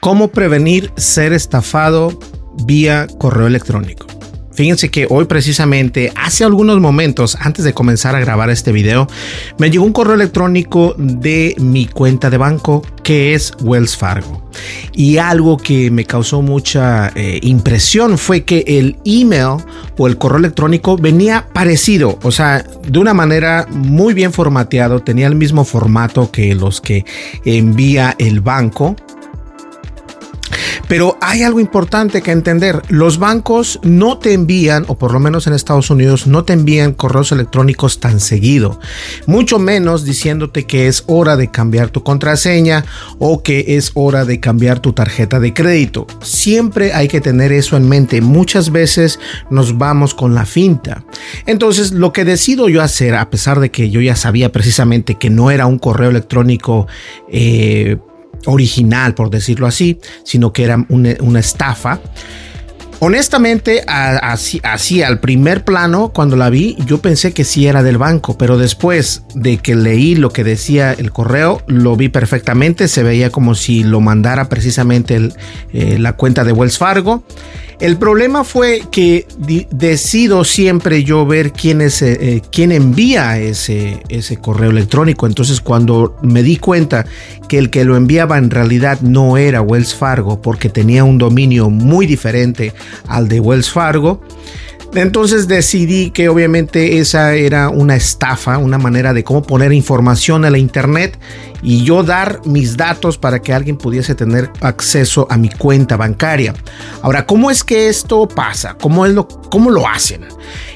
¿Cómo prevenir ser estafado vía correo electrónico? Fíjense que hoy precisamente, hace algunos momentos antes de comenzar a grabar este video, me llegó un correo electrónico de mi cuenta de banco que es Wells Fargo. Y algo que me causó mucha eh, impresión fue que el email o el correo electrónico venía parecido, o sea, de una manera muy bien formateado, tenía el mismo formato que los que envía el banco pero hay algo importante que entender. Los bancos no te envían, o por lo menos en Estados Unidos, no te envían correos electrónicos tan seguido. Mucho menos diciéndote que es hora de cambiar tu contraseña o que es hora de cambiar tu tarjeta de crédito. Siempre hay que tener eso en mente. Muchas veces nos vamos con la finta. Entonces, lo que decido yo hacer, a pesar de que yo ya sabía precisamente que no era un correo electrónico, eh, original, por decirlo así, sino que era una, estafa. Honestamente, así, al primer plano, cuando la vi, yo pensé que sí era del banco, pero después de que leí lo que decía el correo, lo vi perfectamente, se veía como si lo mandara precisamente eh, la cuenta de Wells Fargo. El problema fue que decido siempre yo ver quién, es, eh, eh, quién envía ese, ese correo electrónico. Entonces cuando me di cuenta que el que lo enviaba en realidad no era Wells Fargo porque tenía un dominio muy diferente al de Wells Fargo, entonces decidí que obviamente esa era una estafa, una manera de cómo poner información a la internet y yo dar mis datos para que alguien pudiese tener acceso a mi cuenta bancaria. Ahora, ¿cómo es que esto pasa? ¿Cómo, es lo, cómo lo hacen?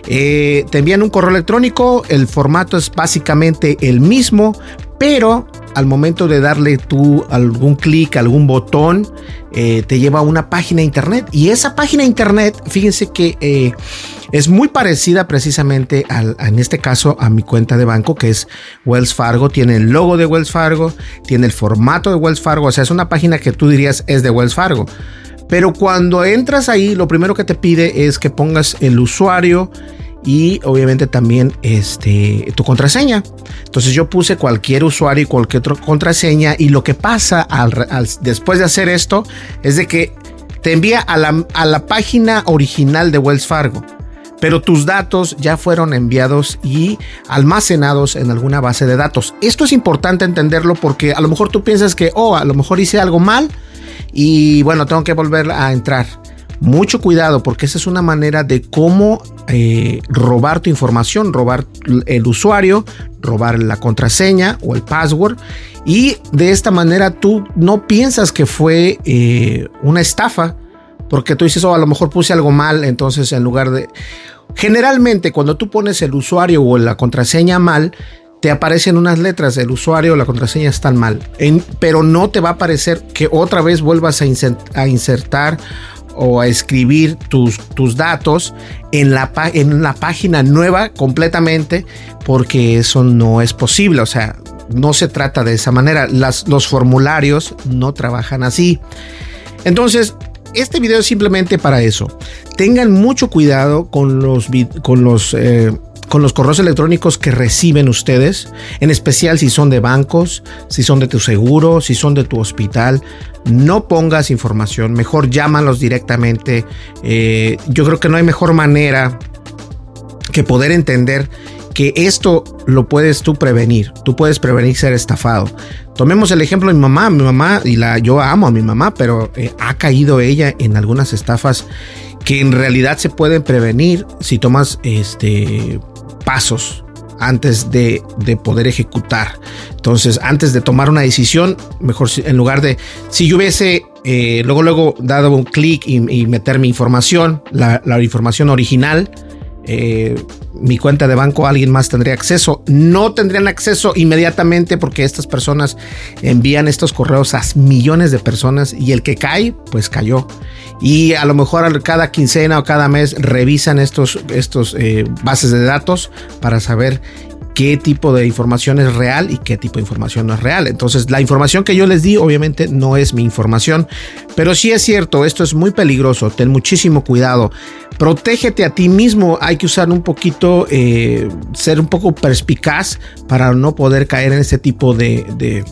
Eh, te envían un correo electrónico, el formato es básicamente el mismo, pero al momento de darle tú algún clic, algún botón, eh, te lleva a una página de internet. Y esa página de internet, fíjense que eh, es muy parecida precisamente al, en este caso a mi cuenta de banco, que es Wells Fargo. Tiene el logo de Wells Fargo, tiene el formato de Wells Fargo. O sea, es una página que tú dirías es de Wells Fargo. Pero cuando entras ahí, lo primero que te pide es que pongas el usuario y obviamente también este, tu contraseña. Entonces yo puse cualquier usuario y cualquier otra contraseña y lo que pasa después de hacer esto es de que te envía a la, a la página original de Wells Fargo pero tus datos ya fueron enviados y almacenados en alguna base de datos. Esto es importante entenderlo porque a lo mejor tú piensas que, oh, a lo mejor hice algo mal y bueno, tengo que volver a entrar. Mucho cuidado porque esa es una manera de cómo eh, robar tu información, robar el usuario, robar la contraseña o el password. Y de esta manera tú no piensas que fue eh, una estafa porque tú dices, oh, a lo mejor puse algo mal, entonces en lugar de... Generalmente cuando tú pones el usuario o la contraseña mal, te aparecen unas letras, el usuario o la contraseña están mal, pero no te va a aparecer que otra vez vuelvas a, insertar o a escribir tus, tus datos en la, en página nueva completamente, porque eso no es posible. O sea, no se trata de esa manera. Las, los formularios no trabajan así. Entonces, este video es simplemente para eso. Tengan mucho cuidado con los, con los eh, con los correos electrónicos que reciben ustedes, en especial si son de bancos, si son de tu seguro, si son de tu hospital. No pongas información, mejor llámalos directamente. Eh, yo creo que no hay mejor manera que poder entender que esto lo puedes tú prevenir. Tú puedes prevenir ser estafado. Tomemos el ejemplo de mi mamá. Mi mamá, y la, yo amo a mi mamá, pero eh, ha caído ella en algunas estafas que en realidad se pueden prevenir si tomas este, pasos antes de, poder ejecutar. Entonces, antes de tomar una decisión, mejor en lugar de, si yo hubiese eh, luego, luego dado un clic y, meter mi información, la información original, eh, mi cuenta de banco alguien más tendría acceso. No tendrían acceso inmediatamente porque estas personas envían estos correos a millones de personas y el que cae, pues cayó. Y a lo mejor cada quincena o cada mes revisan estos, estos eh, bases de datos para saber qué tipo de información es real y qué tipo de información no es real. Entonces, la información que yo les di obviamente no es mi información, pero sí es cierto, esto es muy peligroso, ten muchísimo cuidado. Protégete a ti mismo, hay que usar un poquito, eh, ser un poco perspicaz para no poder caer en ese tipo de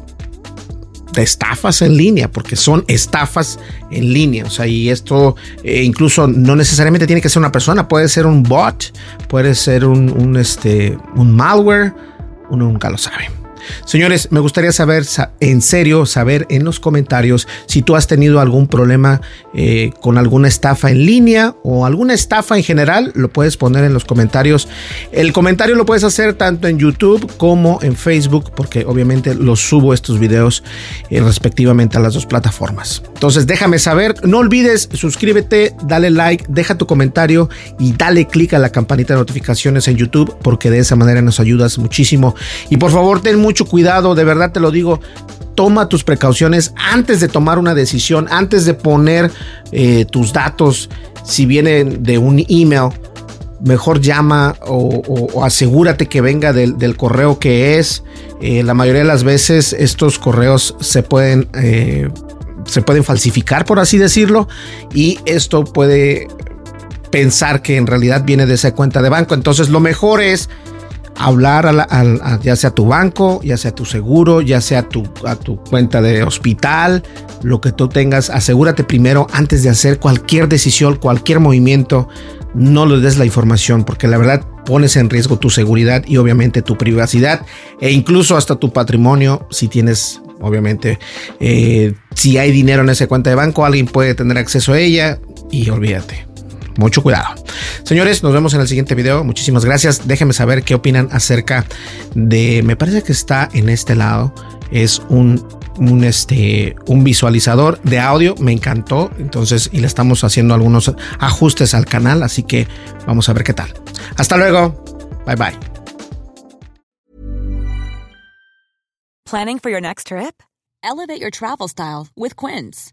estafas en línea, porque son estafas en línea. O sea, y esto eh, incluso no necesariamente tiene que ser una persona, puede ser un bot, puede ser un, este, un malware, uno nunca lo sabe. Señores, me gustaría saber, en serio, saber en los comentarios si tú has tenido algún problema eh, con alguna estafa en línea o alguna estafa en general, lo puedes poner en los comentarios. El comentario lo puedes hacer tanto en YouTube como en Facebook, porque obviamente los subo estos videos eh, respectivamente a las dos plataformas. Entonces, déjame saber, no olvides, suscríbete, dale like, deja tu comentario y dale click a la campanita de notificaciones en YouTube, porque de esa manera nos ayudas muchísimo. Y por favor, ten mucho cuidado, de verdad te lo digo. Toma tus precauciones antes de tomar una decisión, antes de poner eh, tus datos, si vienen de un email, mejor llama o, asegúrate que venga del, correo que es. Eh, la mayoría de las veces estos correos se pueden, eh, se pueden falsificar, por así decirlo, y esto puede pensar que en realidad viene de esa cuenta de banco. Entonces lo mejor es hablar a, ya sea tu banco, ya sea tu seguro, ya sea tu, a tu cuenta de hospital, lo que tú tengas, asegúrate primero antes de hacer cualquier decisión, cualquier movimiento, no le des la información porque la verdad pones en riesgo tu seguridad y obviamente tu privacidad e incluso hasta tu patrimonio si tienes obviamente eh, si hay dinero en esa cuenta de banco alguien puede tener acceso a ella y olvídate mucho cuidado. Señores, nos vemos en el siguiente video. Muchísimas gracias. Déjenme saber qué opinan acerca de. Me parece que está en este lado. Es un, un, este, un visualizador de audio. Me encantó. Entonces, y le estamos haciendo algunos ajustes al canal. Así que vamos a ver qué tal. Hasta luego. Bye bye. Planning for your next trip? Elevate your travel style with Quince.